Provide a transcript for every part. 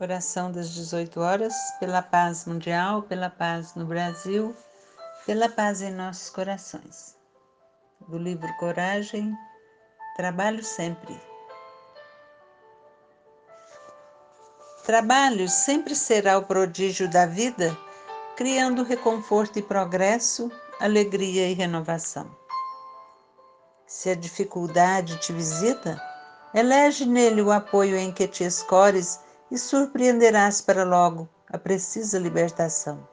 Oração das 18 horas, pela paz mundial, pela paz no Brasil, pela paz em nossos corações. Do livro Coragem, Trabalho Sempre. Trabalho sempre será o prodígio da vida, criando reconforto e progresso, alegria e renovação. Se a dificuldade te visita, elege nele o apoio em que te escores e surpreenderás para logo a precisa libertação.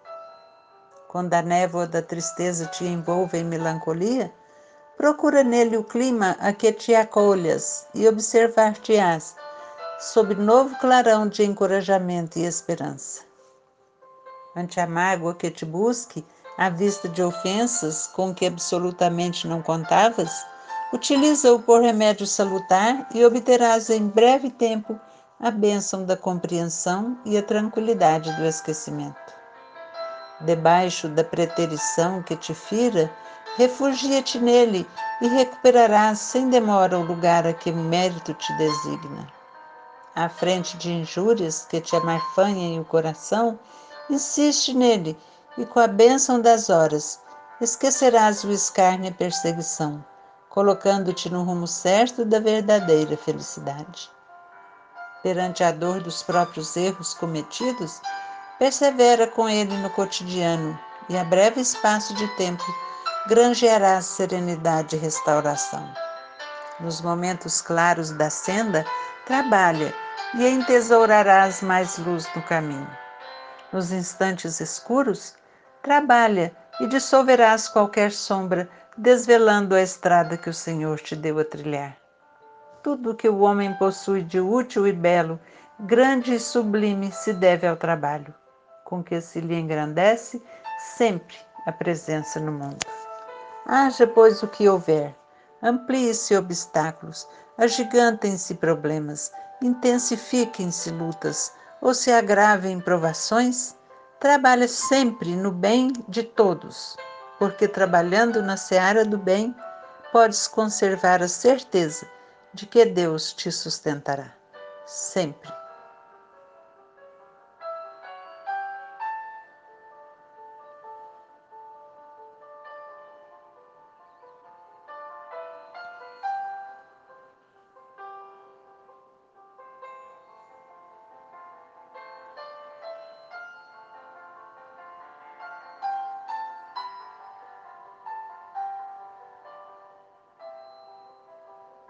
Quando a névoa da tristeza te envolve em melancolia, procura nele o clima a que te acolhas e observar-te-ás sob novo clarão de encorajamento e esperança. Ante a mágoa que te busque, à vista de ofensas com que absolutamente não contavas, utiliza-o por remédio salutar e obterás em breve tempo a bênção da compreensão e a tranquilidade do esquecimento. Debaixo da preterição que te fira, refugia-te nele e recuperarás sem demora o lugar a que o mérito te designa. À frente de injúrias que te amarfanhem o coração, insiste nele e com a bênção das horas esquecerás o escárnio e a perseguição, colocando-te no rumo certo da verdadeira felicidade perante a dor dos próprios erros cometidos, persevera com ele no cotidiano e a breve espaço de tempo granjearás serenidade e restauração. Nos momentos claros da senda, trabalha e entesourarás mais luz no caminho. Nos instantes escuros, trabalha e dissolverás qualquer sombra, desvelando a estrada que o Senhor te deu a trilhar tudo que o homem possui de útil e belo, grande e sublime, se deve ao trabalho, com que se lhe engrandece sempre a presença no mundo. Haja, pois, o que houver, amplie-se obstáculos, agigantem-se problemas, intensifiquem-se lutas, ou se agravem provações, trabalha sempre no bem de todos, porque trabalhando na seara do bem, podes conservar a certeza de que Deus te sustentará sempre.